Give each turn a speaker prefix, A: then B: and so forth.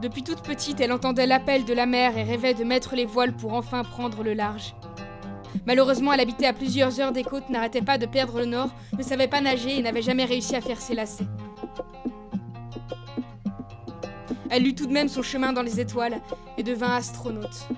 A: Depuis toute petite, elle entendait l'appel de la mer et rêvait de mettre les voiles pour enfin prendre le large. Malheureusement, elle habitait à plusieurs heures des côtes, n'arrêtait pas de perdre le nord, ne savait pas nager et n'avait jamais réussi à faire ses lacets. Elle eut tout de même son chemin dans les étoiles et devint astronaute.